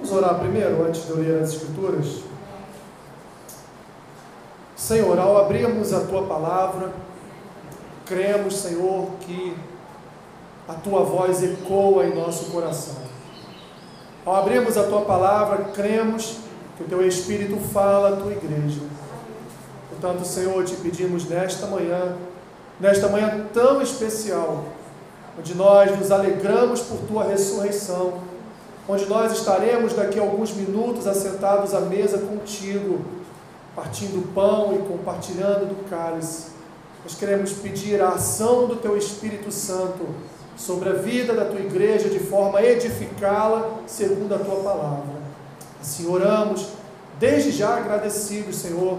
Vamos orar primeiro, antes de eu ler as Escrituras? Senhor, ao abrirmos a tua palavra, cremos, Senhor, que a tua voz ecoa em nosso coração. Ao abrirmos a tua palavra, cremos que o teu Espírito fala à tua igreja. Portanto, Senhor, te pedimos nesta manhã, nesta manhã tão especial, onde nós nos alegramos por tua ressurreição, onde nós estaremos daqui a alguns minutos assentados à mesa contigo, partindo pão e compartilhando do cálice. Nós queremos pedir a ação do teu Espírito Santo sobre a vida da tua igreja de forma a edificá-la segundo a tua palavra. Assim oramos, desde já agradecidos, Senhor,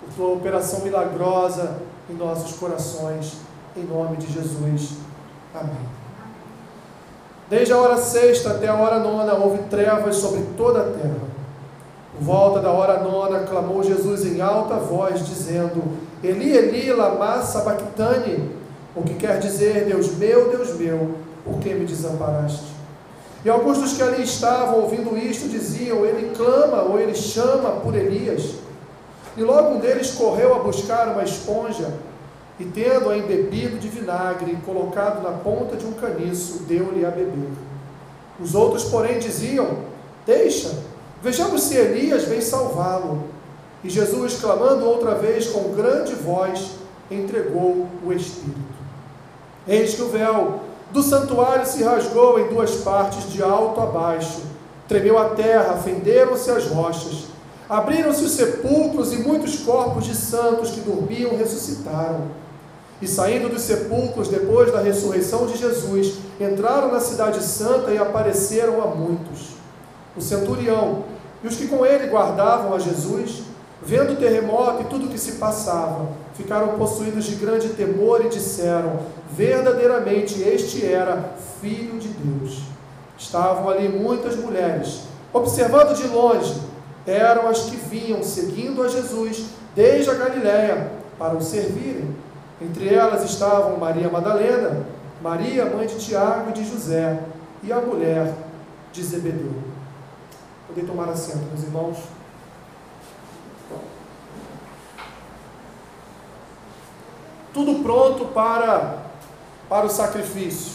por tua operação milagrosa em nossos corações, em nome de Jesus. Amém. Desde a hora sexta até a hora nona houve trevas sobre toda a terra. Por volta da hora nona clamou Jesus em alta voz, dizendo: Eli, Eli, lama sabachthani, o que quer dizer, Deus meu, Deus meu, por que me desamparaste? E alguns dos que ali estavam ouvindo isto diziam: Ele clama ou ele chama por Elias. E logo um deles correu a buscar uma esponja e, tendo-a embebido de vinagre e colocado na ponta de um caniço, deu-lhe a beber. Os outros, porém, diziam: Deixa, vejamos se Elias vem salvá-lo. E Jesus, clamando outra vez com grande voz, entregou o Espírito. Eis que o véu do santuário se rasgou em duas partes, de alto a baixo. Tremeu a terra, fenderam-se as rochas. Abriram-se os sepulcros e muitos corpos de santos que dormiam ressuscitaram. E saindo dos sepulcros depois da ressurreição de Jesus, entraram na cidade santa e apareceram a muitos. O centurião e os que com ele guardavam a Jesus, vendo o terremoto e tudo o que se passava, ficaram possuídos de grande temor e disseram: Verdadeiramente este era filho de Deus. Estavam ali muitas mulheres, observando de longe, eram as que vinham seguindo a Jesus desde a Galiléia para o servirem. Entre elas estavam Maria Madalena, Maria, mãe de Tiago e de José, e a mulher de Zebedeu. Podem tomar assento, meus irmãos. tudo pronto para, para o sacrifício.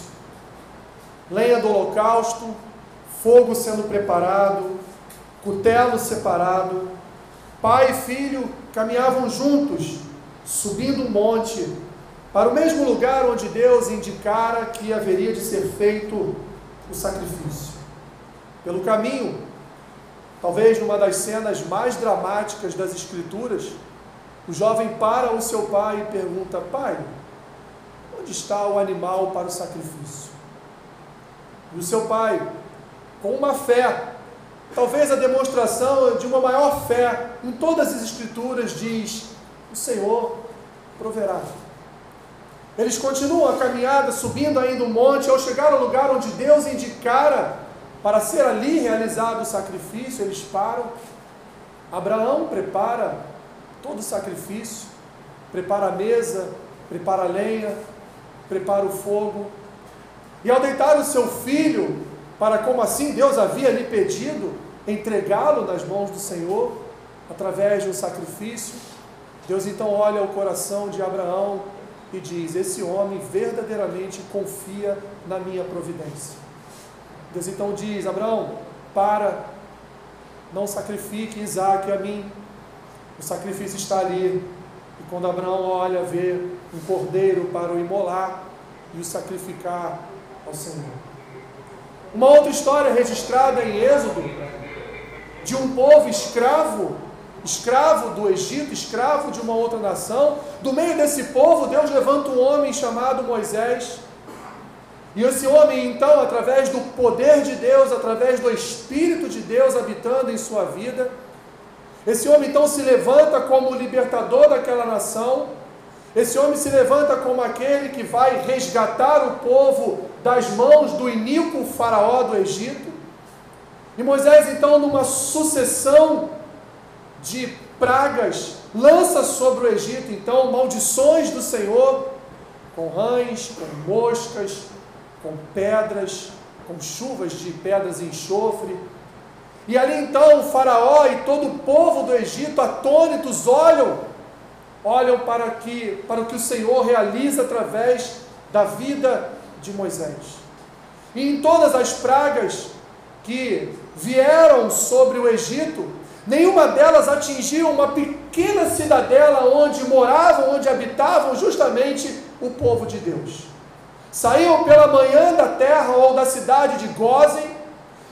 Lenha do holocausto, fogo sendo preparado, cutelo separado. Pai e filho caminhavam juntos, subindo um monte, para o mesmo lugar onde Deus indicara que haveria de ser feito o sacrifício. Pelo caminho, talvez numa das cenas mais dramáticas das Escrituras, o jovem para o seu pai e pergunta: Pai, onde está o animal para o sacrifício? E o seu pai, com uma fé, talvez a demonstração de uma maior fé em todas as Escrituras, diz: O Senhor proverá. Eles continuam a caminhada, subindo ainda o monte, ao chegar ao lugar onde Deus indicara para ser ali realizado o sacrifício, eles param. Abraão prepara todo o sacrifício, prepara a mesa, prepara a lenha, prepara o fogo. E ao deitar o seu filho, para como assim Deus havia lhe pedido, entregá-lo nas mãos do Senhor, através de um sacrifício, Deus então olha o coração de Abraão e diz: Esse homem verdadeiramente confia na minha providência. Deus então diz: Abraão, para, não sacrifique Isaac a mim, o sacrifício está ali. E quando Abraão olha, vê um cordeiro para o imolar e o sacrificar ao Senhor. Uma outra história registrada em Êxodo, de um povo escravo, escravo do Egito, escravo de uma outra nação. Do meio desse povo, Deus levanta um homem chamado Moisés. E esse homem, então, através do poder de Deus, através do Espírito de Deus habitando em sua vida, esse homem então se levanta como libertador daquela nação. Esse homem se levanta como aquele que vai resgatar o povo das mãos do iníquo faraó do Egito. E Moisés, então, numa sucessão de pragas, lança sobre o Egito, então, maldições do Senhor, com rães, com moscas, com pedras, com chuvas de pedras e enxofre, E ali então o Faraó e todo o povo do Egito, atônitos, olham, olham para, que, para o que o Senhor realiza através da vida de Moisés. E em todas as pragas que vieram sobre o Egito, nenhuma delas atingiu uma pequena cidadela onde moravam, onde habitavam justamente o povo de Deus. Saíam pela manhã da terra ou da cidade de Gozen,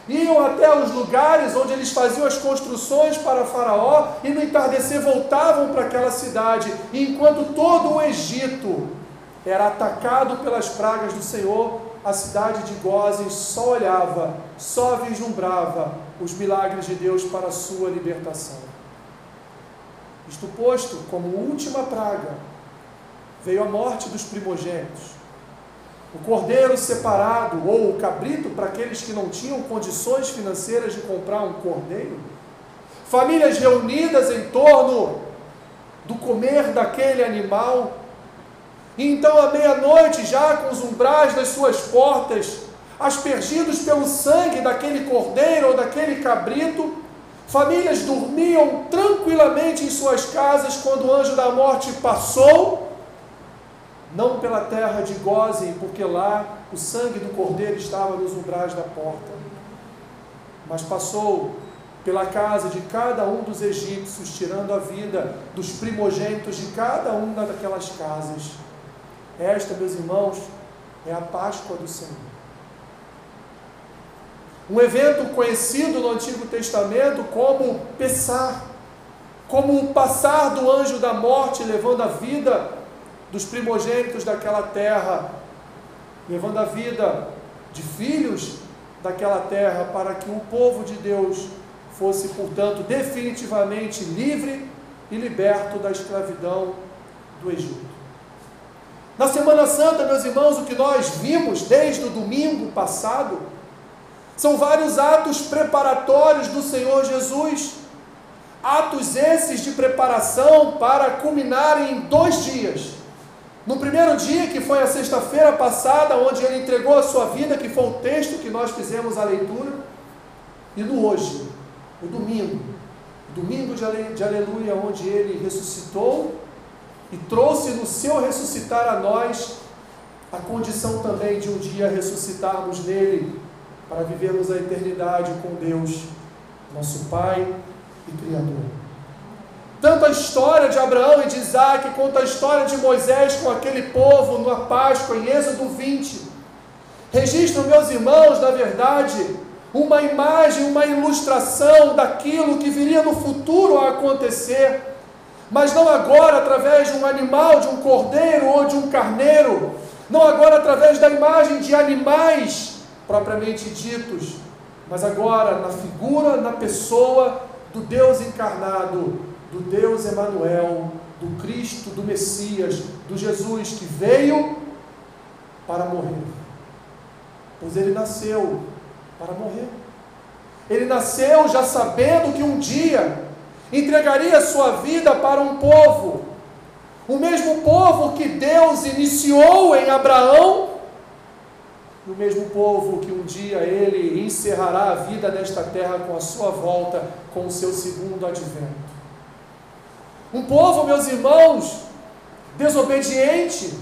iam até os lugares onde eles faziam as construções para Faraó e no entardecer voltavam para aquela cidade. Enquanto todo o Egito era atacado pelas pragas do Senhor, a cidade de Gozen só olhava, só vislumbrava os milagres de Deus para a sua libertação. Isto posto, como última praga, veio a morte dos primogênitos o cordeiro separado ou o cabrito para aqueles que não tinham condições financeiras de comprar um cordeiro, famílias reunidas em torno do comer daquele animal, e então à meia-noite, já com os umbrais das suas portas, aspergidos pelo sangue daquele cordeiro ou daquele cabrito, famílias dormiam tranquilamente em suas casas quando o anjo da morte passou não pela terra de Gozem, porque lá o sangue do cordeiro estava nos umbrais da porta, mas passou pela casa de cada um dos egípcios, tirando a vida dos primogênitos de cada uma daquelas casas. Esta, meus irmãos, é a Páscoa do Senhor. Um evento conhecido no Antigo Testamento como Pessar, como o passar do anjo da morte levando a vida dos primogênitos daquela terra, levando a vida de filhos daquela terra, para que o povo de Deus fosse, portanto, definitivamente livre e liberto da escravidão do Egito. Na Semana Santa, meus irmãos, o que nós vimos desde o domingo passado são vários atos preparatórios do Senhor Jesus. Atos esses de preparação para culminar em dois dias no primeiro dia, que foi a sexta-feira passada, onde ele entregou a sua vida, que foi o texto que nós fizemos a leitura, e no hoje, o domingo, domingo de, aleluia, onde ele ressuscitou e trouxe no seu ressuscitar a nós a condição também de um dia ressuscitarmos nele para vivermos a eternidade com Deus, nosso Pai e Criador. Tanto a história de Abraão e de Isaac, quanto a história de Moisés com aquele povo na Páscoa, em Êxodo 20, registram, meus irmãos, na verdade, uma imagem, uma ilustração daquilo que viria no futuro a acontecer, mas não agora através de um animal, de um cordeiro ou de um carneiro, não agora através da imagem de animais propriamente ditos, mas agora na figura, na pessoa do Deus encarnado, do Deus Emanuel, do Cristo, do Messias, do Jesus que veio para morrer. Pois ele nasceu para morrer. Ele nasceu já sabendo que um dia entregaria sua vida para um povo, o mesmo povo que Deus iniciou em Abraão, e o mesmo povo que um dia ele encerrará a vida nesta terra com a sua volta, com o seu segundo advento. Um povo, meus irmãos, desobediente.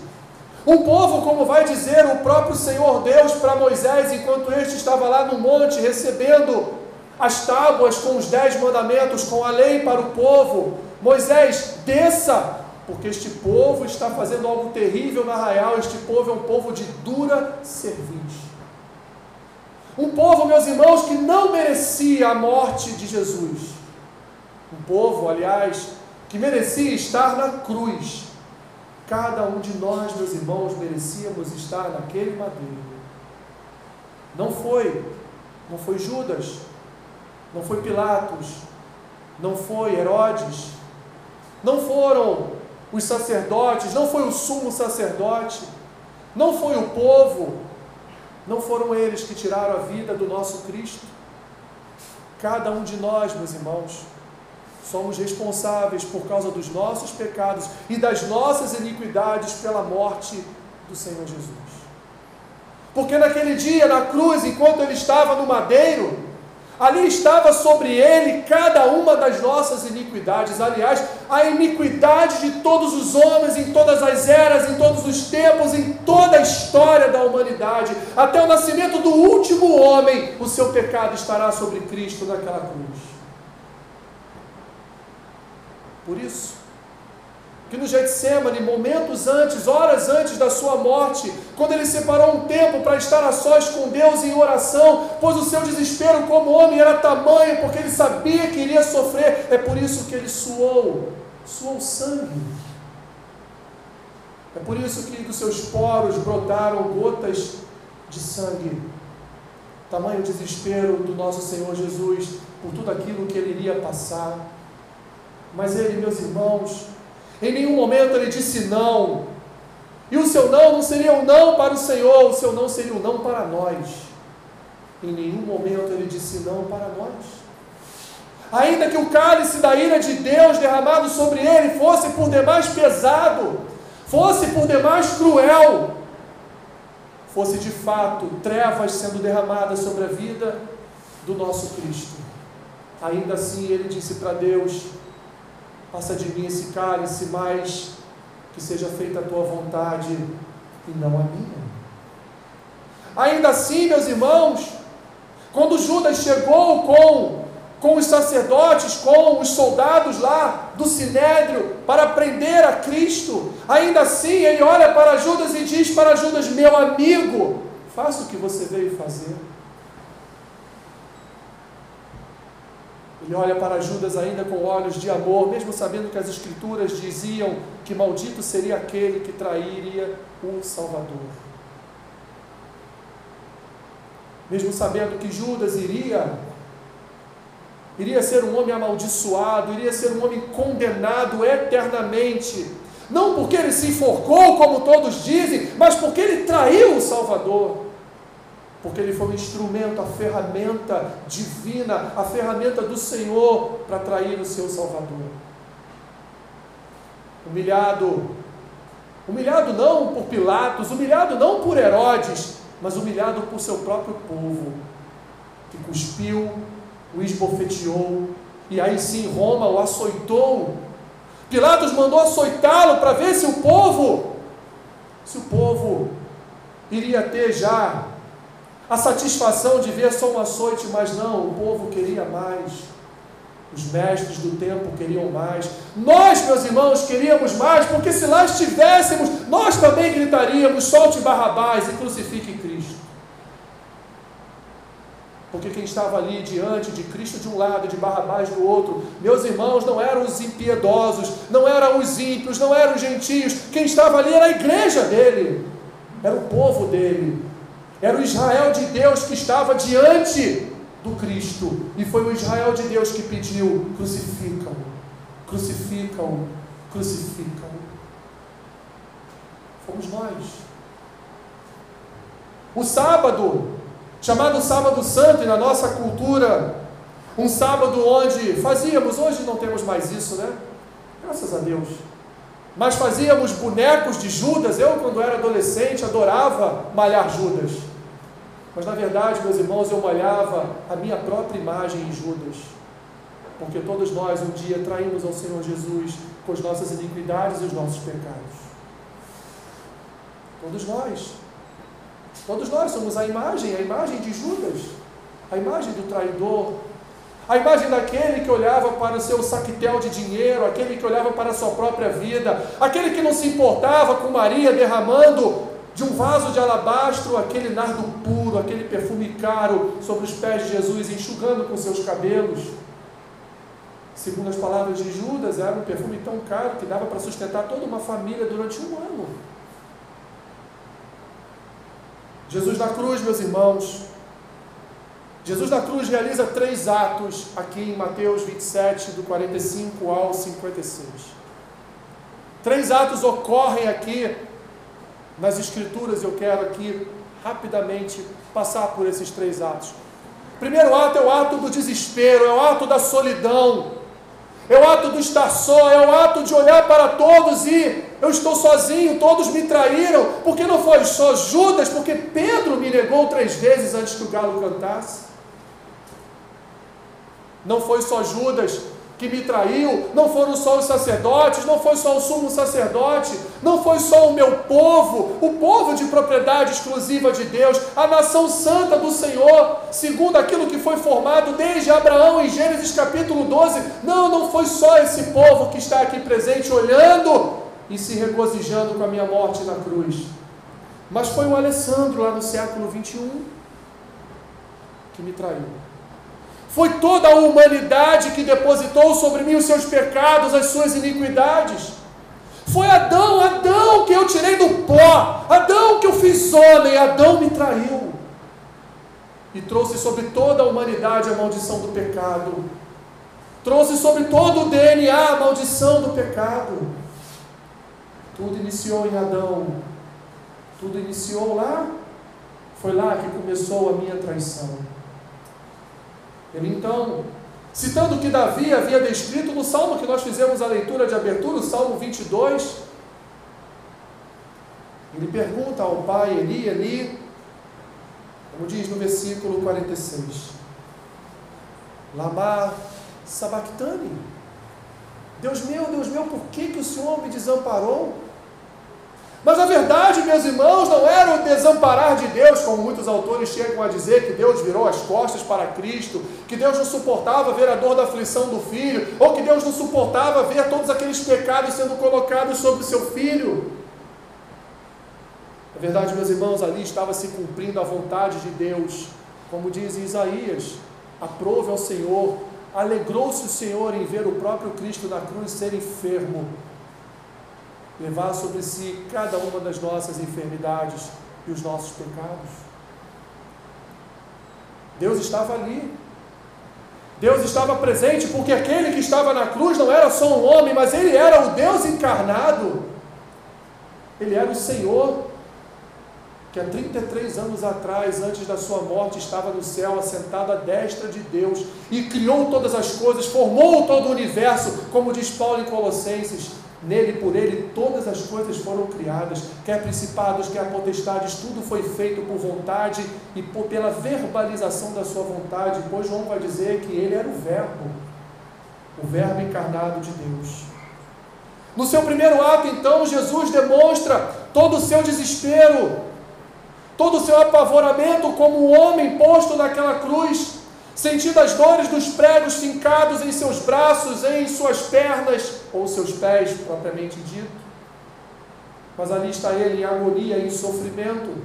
Um povo, como vai dizer o próprio Senhor Deus para Moisés, enquanto este estava lá no monte recebendo as tábuas com os dez mandamentos, com a lei para o povo. Moisés, desça, porque este povo está fazendo algo terrível na arraial. Este povo é um povo de dura serviço. Um povo, meus irmãos, que não merecia a morte de Jesus. Um povo, aliás, que merecia estar na cruz. Cada um de nós, meus irmãos, merecíamos estar naquele madeiro. Não foi, não foi Judas, não foi Pilatos, não foi Herodes, não foram os sacerdotes, não foi o sumo sacerdote, não foi o povo, não foram eles que tiraram a vida do nosso Cristo. Cada um de nós, meus irmãos, somos responsáveis por causa dos nossos pecados e das nossas iniquidades pela morte do Senhor Jesus. Porque naquele dia, na cruz, enquanto ele estava no madeiro, Ali estava sobre ele cada uma das nossas iniquidades. Aliás, a iniquidade de todos os homens, em todas as eras, em todos os tempos, em toda a história da humanidade, até o nascimento do último homem, o seu pecado estará sobre Cristo naquela cruz. Por isso, que no Getsemane, momentos antes, horas antes da sua morte, quando ele separou um tempo para estar a sós com Deus em oração, pois o seu desespero como homem era tamanho, porque ele sabia que iria sofrer, é por isso que ele suou, suou sangue. É por isso que dos seus poros brotaram gotas de sangue. Tamanho desespero do nosso Senhor Jesus por tudo aquilo que ele iria passar. Mas ele, meus irmãos, em nenhum momento ele disse não. E o seu não não seria um não para o Senhor, o seu não seria um não para nós. Em nenhum momento ele disse não para nós. Ainda que o cálice da ira de Deus derramado sobre ele fosse por demais pesado, fosse por demais cruel, fosse de fato trevas sendo derramadas sobre a vida do nosso Cristo. Ainda assim ele disse para Deus: Passa de mim esse cálice, mas que seja feita a tua vontade e não a minha. Ainda assim, meus irmãos, quando Judas chegou com, com os sacerdotes, com os soldados lá do Sinédrio para prender a Cristo, ainda assim ele olha para Judas e diz para Judas: Meu amigo, faça o que você veio fazer. Ele olha para Judas ainda com olhos de amor, mesmo sabendo que as Escrituras diziam que maldito seria aquele que trairia o Salvador. Mesmo sabendo que Judas iria iria ser um homem amaldiçoado, iria ser um homem condenado eternamente, não porque ele se enforcou, como todos dizem, mas porque ele traiu o Salvador porque ele foi um instrumento, a ferramenta divina, a ferramenta do Senhor para atrair o seu Salvador. Humilhado, humilhado não por Pilatos, humilhado não por Herodes, mas humilhado por seu próprio povo, que cuspiu, o esbofeteou, e aí sim Roma o açoitou. Pilatos mandou açoitá-lo para ver se o povo, se o povo iria ter já a satisfação de ver só um açoite, mas não, o povo queria mais. Os mestres do tempo queriam mais. Nós, meus irmãos, queríamos mais, porque se lá estivéssemos, nós também gritaríamos: solte Barrabás e crucifique Cristo. Porque quem estava ali diante de Cristo de um lado e de Barrabás do outro, meus irmãos, não eram os impiedosos, não eram os ímpios, não eram os gentios. Quem estava ali era a igreja dele, era o povo dele, era o Israel de Deus que estava diante do Cristo. E foi o Israel de Deus que pediu: crucificam, crucificam, crucificam. Fomos nós. O sábado, chamado Sábado Santo, e na nossa cultura, um sábado onde fazíamos, hoje não temos mais isso, né? Graças a Deus. Mas fazíamos bonecos de Judas. Eu, quando era adolescente, adorava malhar Judas. Mas na verdade, meus irmãos, eu malhava a minha própria imagem em Judas. Porque todos nós um dia traímos ao Senhor Jesus com as nossas iniquidades e os nossos pecados. Todos nós. Todos nós somos a imagem, a imagem de Judas, a imagem do traidor, a imagem daquele que olhava para o seu saquetel de dinheiro, aquele que olhava para a sua própria vida, aquele que não se importava com Maria derramando de um vaso de alabastro aquele nardo puro, aquele perfume caro sobre os pés de Jesus, enxugando com seus cabelos. Segundo as palavras de Judas, era um perfume tão caro que dava para sustentar toda uma família durante um ano. Jesus na cruz, meus irmãos, Jesus na cruz realiza três atos aqui em Mateus 27, do 45 ao 56. Três atos ocorrem aqui nas Escrituras, eu quero aqui rapidamente passar por esses três atos. O primeiro ato é o ato do desespero, é o ato da solidão, é o ato do estar só, é o ato de olhar para todos e eu estou sozinho, todos me traíram, porque não foi só Judas, porque Pedro me negou três vezes antes que o galo cantasse. Não foi só Judas que me traiu, não foram só os sacerdotes, não foi só o sumo sacerdote, não foi só o meu povo, o povo de propriedade exclusiva de Deus, a nação santa do Senhor, segundo aquilo que foi formado desde Abraão em Gênesis capítulo 12. Não, não foi só esse povo que está aqui presente olhando e se regozijando com a minha morte na cruz, mas foi o Alessandro lá no século 21 que me traiu. Foi toda a humanidade que depositou sobre mim os seus pecados, as suas iniquidades. Foi Adão, Adão que eu tirei do pó, Adão que eu fiz homem, Adão me traiu. E trouxe sobre toda a humanidade a maldição do pecado. Trouxe sobre todo o DNA a maldição do pecado. Tudo iniciou em Adão. Tudo iniciou lá. Foi lá que começou a minha traição. Ele então, citando o que Davi havia descrito no salmo que nós fizemos a leitura de abertura, o salmo 22, ele pergunta ao pai Eli, Eli, como diz no versículo 46, Lama sabactani, Deus meu, Deus meu, por que, que o Senhor me desamparou? Mas a verdade, meus irmãos, não era o desamparar de Deus, como muitos autores chegam a dizer, que Deus virou as costas para Cristo, que Deus não suportava ver a dor da aflição do filho, ou que Deus não suportava ver todos aqueles pecados sendo colocados sobre seu filho. Na verdade, meus irmãos, ali estava se cumprindo a vontade de Deus, como diz Isaías: aprove ao Senhor, alegrou-se o Senhor em ver o próprio Cristo na cruz ser enfermo levar sobre si cada uma das nossas enfermidades e os nossos pecados. Deus estava ali. Deus estava presente porque aquele que estava na cruz não era só um homem, mas ele era o Deus encarnado. Ele era o Senhor que há 33 anos atrás, antes da sua morte, estava no céu, assentado à destra de Deus e criou todas as coisas, formou todo o universo, como diz Paulo em Colossenses. Nele, por ele, todas as coisas foram criadas, quer principados, quer potestades, tudo foi feito por vontade e por, pela verbalização da sua vontade, pois João vai dizer que ele era o Verbo, o Verbo encarnado de Deus. No seu primeiro ato, então, Jesus demonstra todo o seu desespero, todo o seu apavoramento como um homem posto naquela cruz, sentindo as dores dos pregos fincados em seus braços, em suas pernas ou seus pés, propriamente dito. Mas ali está ele em agonia, em sofrimento.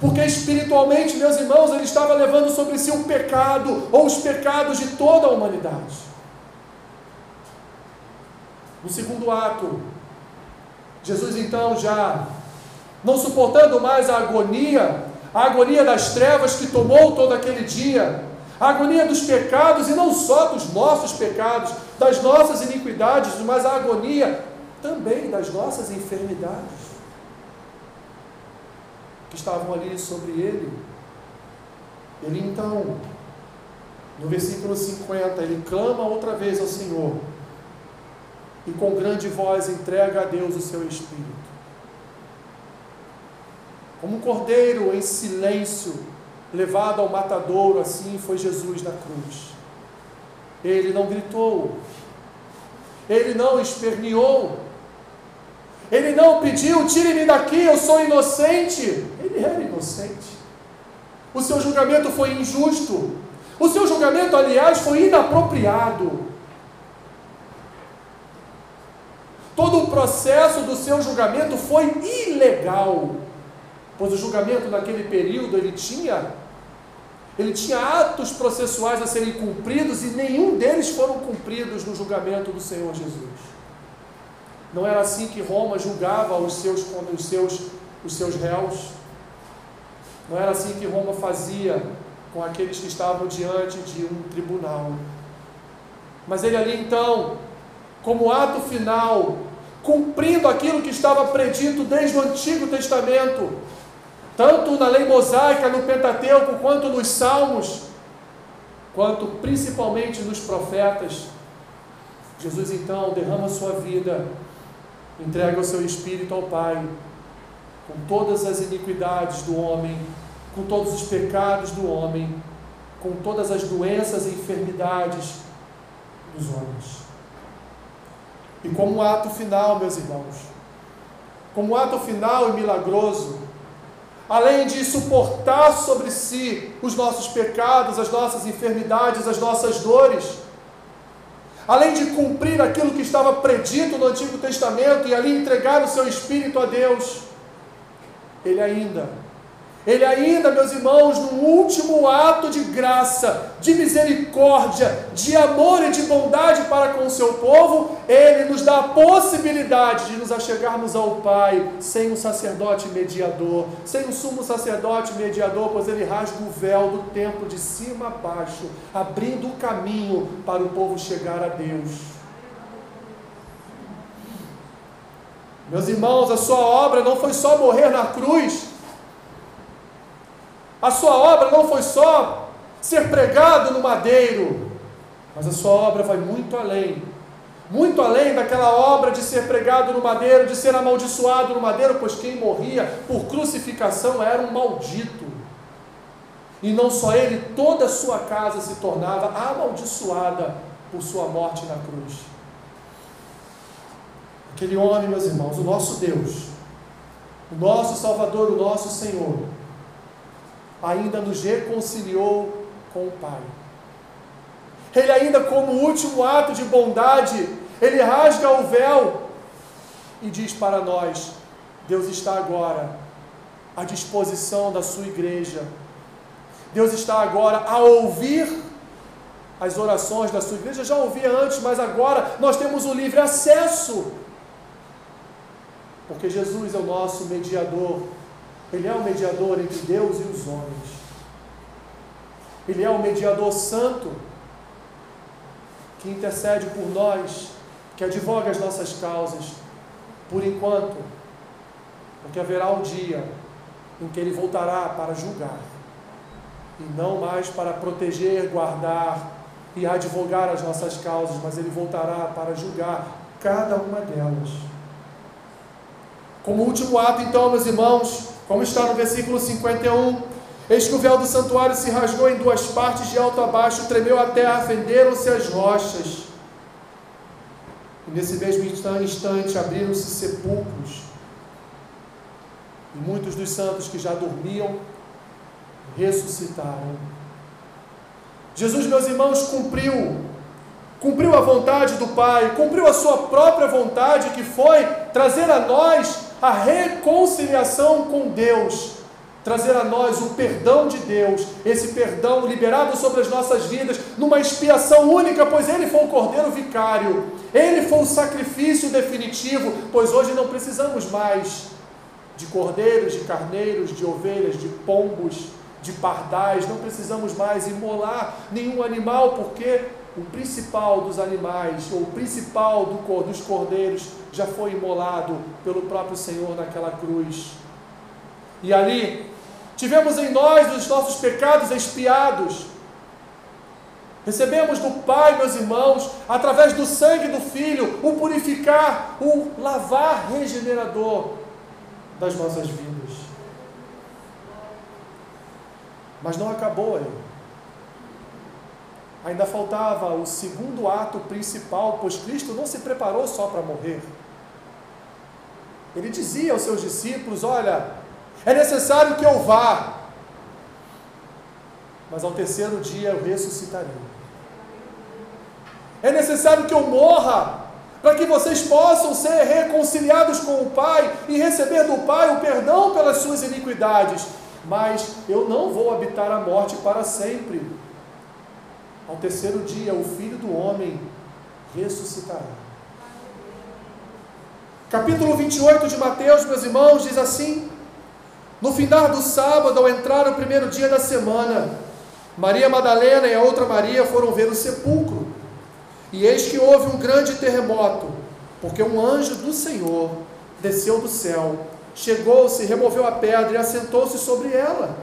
Porque espiritualmente, meus irmãos, ele estava levando sobre si o pecado ou os pecados de toda a humanidade. No segundo ato, Jesus então já não suportando mais a agonia, a agonia das trevas que tomou todo aquele dia, a agonia dos pecados, e não só dos nossos pecados, das nossas iniquidades, mas a agonia também das nossas enfermidades que estavam ali sobre ele. Ele então, no versículo 50, ele clama outra vez ao Senhor e com grande voz entrega a Deus o seu espírito. Como um cordeiro em silêncio, levado ao matadouro, assim foi Jesus na cruz. Ele não gritou, ele não esperneou, ele não pediu: tire-me daqui, eu sou inocente. Ele era inocente. O seu julgamento foi injusto. O seu julgamento, aliás, foi inapropriado. Todo o processo do seu julgamento foi ilegal, pois o julgamento naquele período ele tinha ele tinha atos processuais a serem cumpridos e nenhum deles foram cumpridos no julgamento do Senhor Jesus. Não era assim que Roma julgava os seus, os seus, os seus réus. Não era assim que Roma fazia com aqueles que estavam diante de um tribunal. Mas ele ali então, como ato final, cumprindo aquilo que estava predito desde o Antigo Testamento, tanto na lei mosaica, no Pentateuco, quanto nos Salmos, quanto principalmente nos profetas. Jesus então derrama sua vida, entrega o seu espírito ao Pai, com todas as iniquidades do homem, com todos os pecados do homem, com todas as doenças e enfermidades dos homens. E como ato final, meus irmãos, como ato final e milagroso, além de suportar sobre si os nossos pecados, as nossas enfermidades, as nossas dores, além de cumprir aquilo que estava predito no Antigo Testamento e ali entregar o seu espírito a Deus, ele ainda ele ainda, meus irmãos, no último ato de graça, de misericórdia, de amor e de bondade para com o seu povo, ele nos dá a possibilidade de nos achegarmos ao Pai sem um sacerdote mediador, sem um sumo sacerdote mediador, pois ele rasga o véu do templo de cima a baixo, abrindo o caminho para o povo chegar a Deus. Meus irmãos, a sua obra não foi só morrer na cruz, a sua obra não foi só ser pregado no madeiro, mas a sua obra vai muito além. Muito além daquela obra de ser pregado no madeiro, de ser amaldiçoado no madeiro, pois quem morria por crucificação era um maldito. E não só ele, toda a sua casa se tornava amaldiçoada por sua morte na cruz. Aquele homem, meus irmãos, o nosso Deus, o nosso Salvador, o nosso Senhor, ainda nos reconciliou com o Pai. Ele ainda, como último ato de bondade, ele rasga o véu e diz para nós: Deus está agora à disposição da sua igreja. Deus está agora a ouvir as orações da sua igreja. Já ouvia antes, mas agora nós temos o livre acesso. Porque Jesus é o nosso mediador ele é o mediador entre Deus e os homens. Ele é o mediador santo que intercede por nós, que advoga as nossas causas, por enquanto, porque haverá um dia em que ele voltará para julgar, e não mais para proteger, guardar e advogar as nossas causas, mas ele voltará para julgar cada uma delas. Como último ato, então, meus irmãos, como está no versículo 51, eis que o véu do santuário se rasgou em duas partes, de alto a baixo, tremeu a terra, fenderam-se as rochas. E nesse mesmo instante abriram-se sepulcros. E muitos dos santos que já dormiam ressuscitaram. Jesus, meus irmãos, cumpriu, cumpriu a vontade do Pai, cumpriu a sua própria vontade, que foi trazer a nós a reconciliação com Deus, trazer a nós o perdão de Deus, esse perdão liberado sobre as nossas vidas, numa expiação única, pois Ele foi o Cordeiro Vicário, Ele foi o sacrifício definitivo, pois hoje não precisamos mais de cordeiros, de carneiros, de ovelhas, de pombos, de pardais, não precisamos mais imolar nenhum animal, porque o principal dos animais, ou o principal do, dos cordeiros, já foi imolado pelo próprio Senhor naquela cruz. E ali, tivemos em nós os nossos pecados expiados. Recebemos do Pai, meus irmãos, através do sangue do Filho, o purificar, o lavar regenerador das nossas vidas. Mas não acabou aí. Ainda faltava o segundo ato principal, pois Cristo não se preparou só para morrer. Ele dizia aos seus discípulos: Olha, é necessário que eu vá, mas ao terceiro dia eu ressuscitarei. É necessário que eu morra, para que vocês possam ser reconciliados com o Pai e receber do Pai o perdão pelas suas iniquidades. Mas eu não vou habitar a morte para sempre. Ao terceiro dia, o Filho do Homem ressuscitará. Capítulo 28 de Mateus, meus irmãos, diz assim: No final do sábado, ao entrar o primeiro dia da semana, Maria Madalena e a outra Maria foram ver o sepulcro. E eis que houve um grande terremoto, porque um anjo do Senhor desceu do céu, chegou-se, removeu a pedra e assentou-se sobre ela.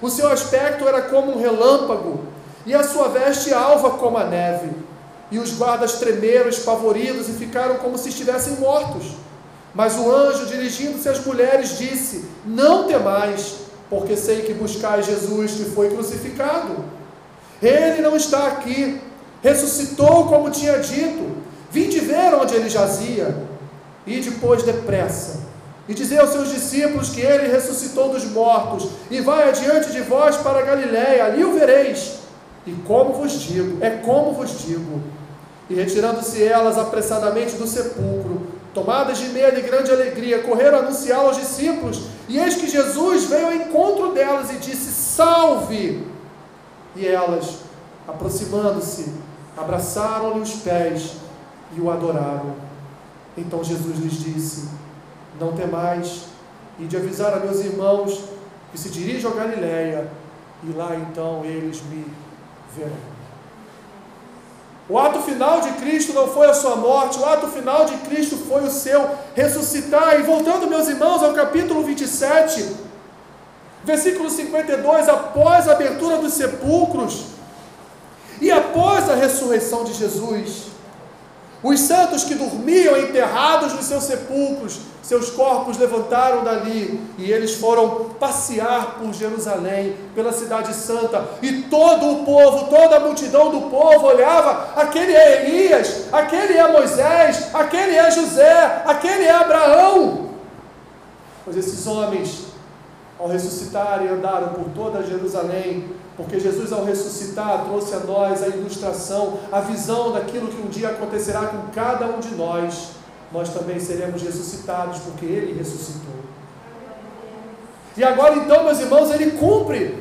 O seu aspecto era como um relâmpago, e a sua veste alva como a neve. E os guardas tremeram, espavoridos, e ficaram como se estivessem mortos. Mas o anjo, dirigindo-se às mulheres, disse: Não temais, porque sei que buscais Jesus que foi crucificado. Ele não está aqui, ressuscitou como tinha dito. Vinde ver onde ele jazia, e depois depressa, e dizer aos seus discípulos que ele ressuscitou dos mortos, e vai adiante de vós para Galiléia, ali o vereis. E como vos digo, é como vos digo. E retirando-se elas apressadamente do sepulcro, tomadas de medo e grande alegria, correram anunciá-lo aos discípulos, e eis que Jesus veio ao encontro delas e disse: Salve! E elas, aproximando-se, abraçaram-lhe os pés e o adoraram. Então Jesus lhes disse: Não temais, e de avisar a meus irmãos que se dirigam a Galiléia, e lá então eles me O ato final de Cristo não foi a sua morte, o ato final de Cristo foi o seu ressuscitar. E voltando, meus irmãos, ao capítulo 27, versículo 52, após a abertura dos sepulcros e após a ressurreição de Jesus, os santos que dormiam enterrados nos seus sepulcros, seus corpos levantaram dali e eles foram passear por Jerusalém, pela cidade santa, e todo o povo, toda a multidão do povo olhava: aquele é Elias, aquele é Moisés, aquele é José, aquele é Abraão. Pois esses homens, ao ressuscitarem, andaram por toda Jerusalém, porque Jesus, ao ressuscitar, trouxe a nós a ilustração, a visão daquilo que um dia acontecerá com cada um de nós. Nós também seremos ressuscitados, porque Ele ressuscitou. E agora, então, meus irmãos, Ele cumpre.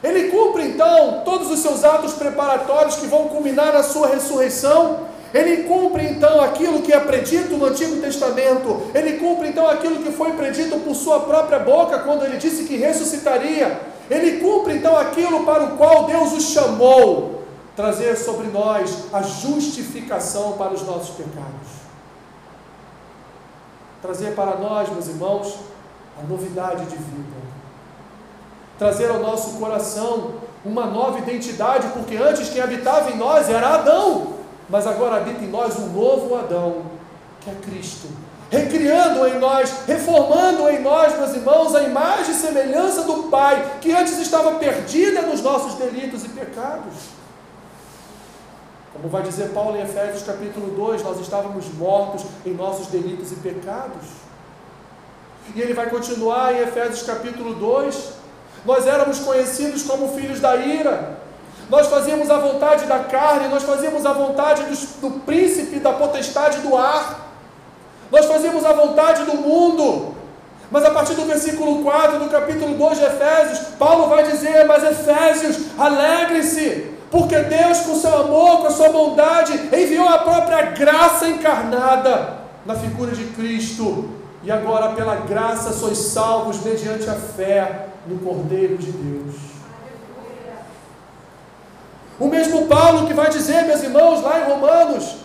Ele cumpre, então, todos os seus atos preparatórios que vão culminar na sua ressurreição. Ele cumpre então aquilo que é predito no Antigo Testamento. Ele cumpre então aquilo que foi predito por sua própria boca quando ele disse que ressuscitaria. Ele cumpre então aquilo para o qual Deus o chamou, trazer sobre nós a justificação para os nossos pecados. Trazer para nós, meus irmãos, a novidade de vida. Trazer ao nosso coração uma nova identidade, porque antes quem habitava em nós era Adão, mas agora habita em nós um novo Adão, que é Cristo recriando em nós, reformando em nós, meus irmãos, a imagem e semelhança do Pai, que antes estava perdida nos nossos delitos e pecados. Como vai dizer Paulo em Efésios capítulo 2, nós estávamos mortos em nossos delitos e pecados. E ele vai continuar em Efésios capítulo 2, nós éramos conhecidos como filhos da ira, nós fazíamos a vontade da carne, nós fazíamos a vontade do, do príncipe da potestade do ar, nós fazíamos a vontade do mundo. Mas a partir do versículo 4 do capítulo 2 de Efésios, Paulo vai dizer: Mas Efésios, alegrem-se, porque Deus, com seu amor, com a sua bondade, enviou a própria graça encarnada na figura de Cristo. E agora, pela graça, sois salvos mediante a fé no Cordeiro de Deus. O mesmo Paulo que vai dizer, meus irmãos, lá em Romanos,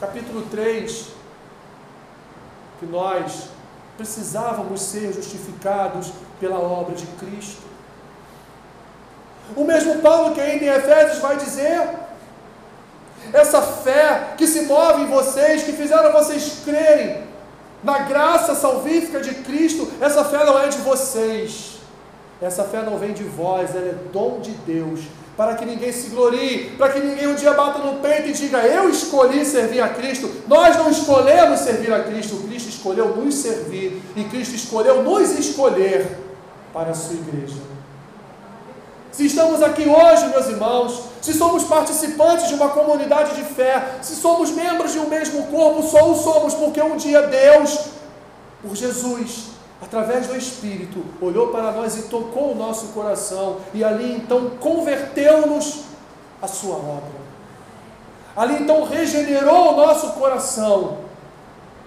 capítulo 3, que nós precisávamos ser justificados pela obra de Cristo. O mesmo Paulo que ainda em Efésios vai dizer: essa fé que se move em vocês, que fizeram vocês crerem na graça salvífica de Cristo, essa fé não é de vocês, essa fé não vem de vós, ela é dom de Deus para que ninguém se glorie, para que ninguém um dia bata no peito e diga: Eu escolhi servir a Cristo. Nós não escolhemos servir a Cristo, Cristo escolheu nos servir e Cristo escolheu nos escolher para a sua igreja. Se estamos aqui hoje, meus irmãos, se somos participantes de uma comunidade de fé, se somos membros de um mesmo corpo, só o somos porque um dia Deus, por Jesus, através do Espírito, olhou para nós e tocou o nosso coração, e ali então converteu-nos à sua obra. Ali então regenerou o nosso coração,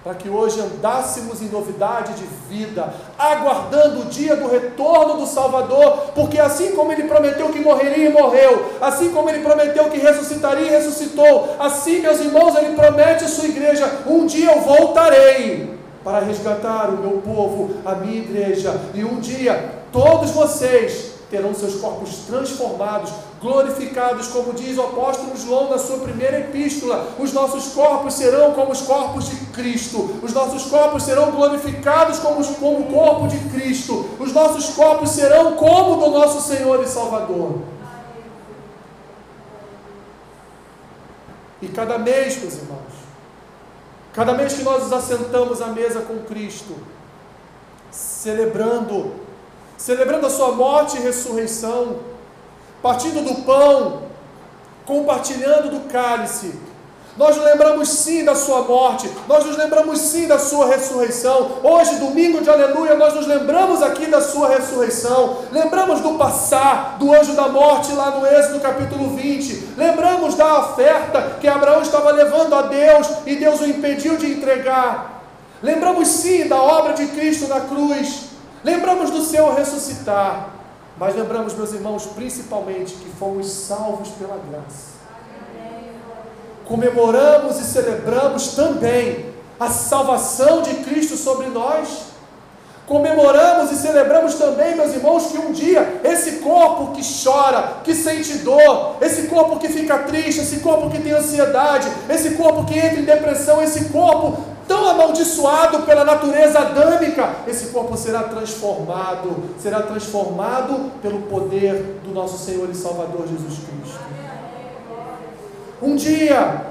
para que hoje andássemos em novidade de vida, aguardando o dia do retorno do Salvador, porque assim como ele prometeu que morreria e morreu, assim como ele prometeu que ressuscitaria e ressuscitou, assim, meus irmãos, ele promete à sua igreja: um dia eu voltarei para resgatar o meu povo, a minha igreja, e um dia todos vocês terão seus corpos transformados, glorificados, como diz o apóstolo João na sua primeira epístola. Os nossos corpos serão como os corpos de Cristo, os nossos corpos serão glorificados como, como o corpo de Cristo, os nossos corpos serão como o do nosso Senhor e Salvador. E cada mês, meus irmãos, cada mês que nós nos assentamos à mesa com Cristo, celebrando, celebrando a sua morte e ressurreição, partindo do pão, compartilhando do cálice, nós nos lembramos sim da sua morte, nós nos lembramos sim da sua ressurreição. Hoje, domingo de aleluia, nós nos lembramos aqui da sua ressurreição. Lembramos do passar do anjo da morte lá no Êxodo capítulo 20. Lembramos da oferta que Abraão estava levando a Deus e Deus o impediu de entregar. Lembramos sim da obra de Cristo na cruz. Lembramos do seu ressuscitar. Mas lembramos, meus irmãos, principalmente que fomos salvos pela graça comemoramos e celebramos também a salvação de Cristo sobre nós. Comemoramos e celebramos também, meus irmãos, que um dia esse corpo que chora, que sente dor, esse corpo que fica triste, esse corpo que tem ansiedade, esse corpo que entra em depressão, esse corpo tão amaldiçoado pela natureza adâmica, esse corpo será transformado, será transformado pelo poder do nosso Senhor e Salvador Jesus Cristo. Um dia,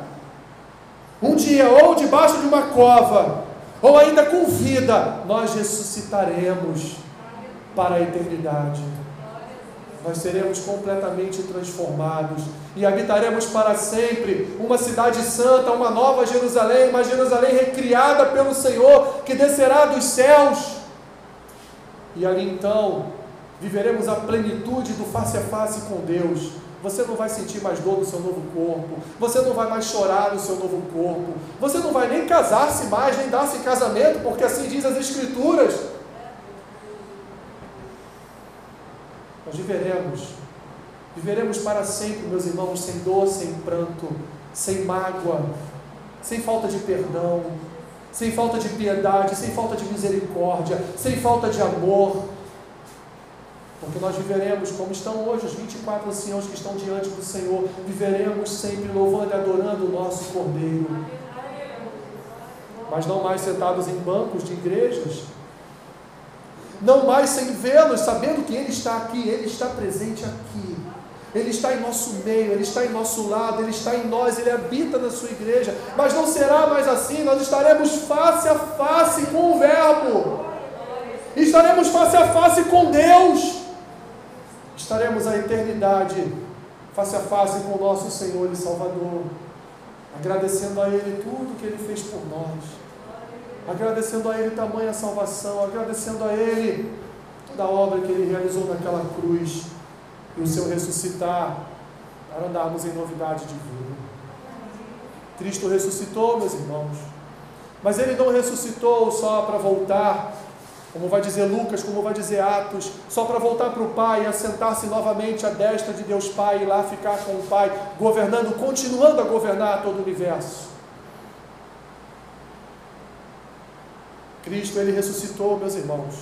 um dia, ou debaixo de uma cova, ou ainda com vida, nós ressuscitaremos para a eternidade. Nós seremos completamente transformados e habitaremos para sempre uma cidade santa, uma nova Jerusalém, uma Jerusalém recriada pelo Senhor, que descerá dos céus. E ali então viveremos a plenitude do face a face com Deus você não vai sentir mais dor no seu novo corpo. Você não vai mais chorar no seu novo corpo. Você não vai nem casar-se mais, nem dar-se casamento, porque assim diz as Escrituras. Nós viveremos. Viveremos para sempre, meus irmãos, sem dor, sem pranto, sem mágoa, sem falta de perdão, sem falta de piedade, sem falta de misericórdia, sem falta de amor porque nós viveremos como estão hoje os 24 anciãos que estão diante do Senhor, viveremos sempre louvando e adorando o nosso Cordeiro. Mas não mais sentados em bancos de igrejas, não mais sem vê-los, sabendo que Ele está aqui, Ele está presente aqui. Ele está em nosso meio, Ele está em nosso lado, Ele está em nós, Ele habita na sua igreja. Mas não será mais assim, nós estaremos face a face com o Verbo, estaremos face a face com Deus estaremos a eternidade face a face com o nosso Senhor e Salvador, agradecendo a Ele tudo que Ele fez por nós, agradecendo a Ele tamanha salvação, agradecendo a Ele toda a obra que Ele realizou naquela cruz e o seu ressuscitar para andarmos em novidade de vida. Cristo ressuscitou, meus irmãos, mas Ele não ressuscitou só para voltar como vai dizer Lucas, como vai dizer Atos, só para voltar para o Pai assentar-se novamente à destra de Deus Pai e lá ficar com o Pai, governando, continuando a governar todo o universo. Cristo, Ele ressuscitou, meus irmãos,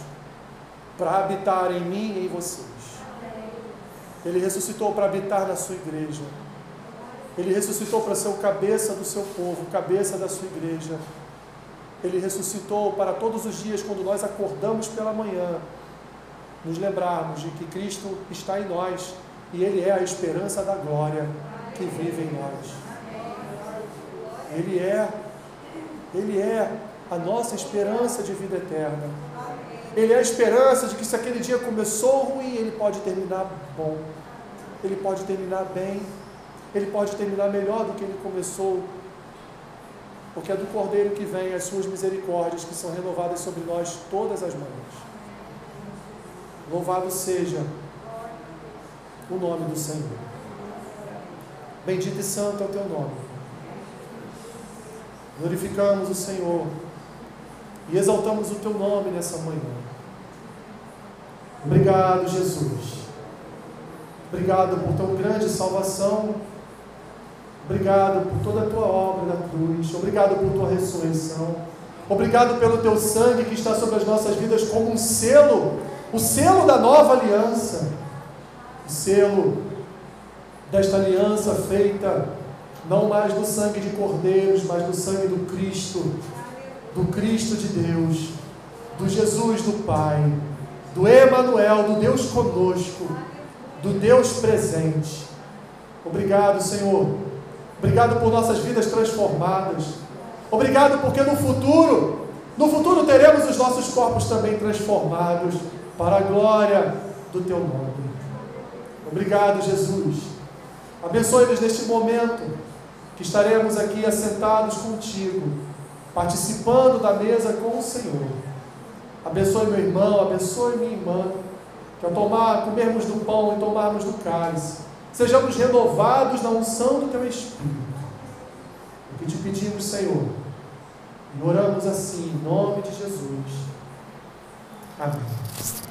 para habitar em mim e em vocês. Ele ressuscitou para habitar na sua igreja. Ele ressuscitou para ser o cabeça do seu povo, cabeça da sua igreja. Ele ressuscitou para todos os dias, quando nós acordamos pela manhã, nos lembrarmos de que Cristo está em nós e Ele é a esperança da glória que vive em nós. Ele é, Ele é a nossa esperança de vida eterna. Ele é a esperança de que se aquele dia começou ruim, ele pode terminar bom. Ele pode terminar bem. Ele pode terminar melhor do que ele começou porque é do Cordeiro que vem as suas misericórdias, que são renovadas sobre nós todas as manhãs. Louvado seja o nome do Senhor. Bendito e santo é o teu nome. Glorificamos o Senhor e exaltamos o teu nome nessa manhã. Obrigado, Jesus. Obrigado por tão grande salvação Obrigado por toda a tua obra na cruz. Obrigado por tua ressurreição. Obrigado pelo teu sangue que está sobre as nossas vidas como um selo, o selo da nova aliança. O selo desta aliança feita não mais do sangue de cordeiros, mas do sangue do Cristo, do Cristo de Deus, do Jesus do Pai, do Emanuel, do Deus conosco, do Deus presente. Obrigado, Senhor Obrigado por nossas vidas transformadas. Obrigado porque no futuro, no futuro teremos os nossos corpos também transformados para a glória do teu nome. Obrigado, Jesus. Abençoe-nos neste momento que estaremos aqui assentados contigo, participando da mesa com o Senhor. Abençoe meu irmão, abençoe minha irmã, que ao tomar, comermos do pão e tomarmos do cálice, sejamos renovados na unção do teu Espírito. O que te pedimos, Senhor, e oramos assim, em nome de Jesus. Amém.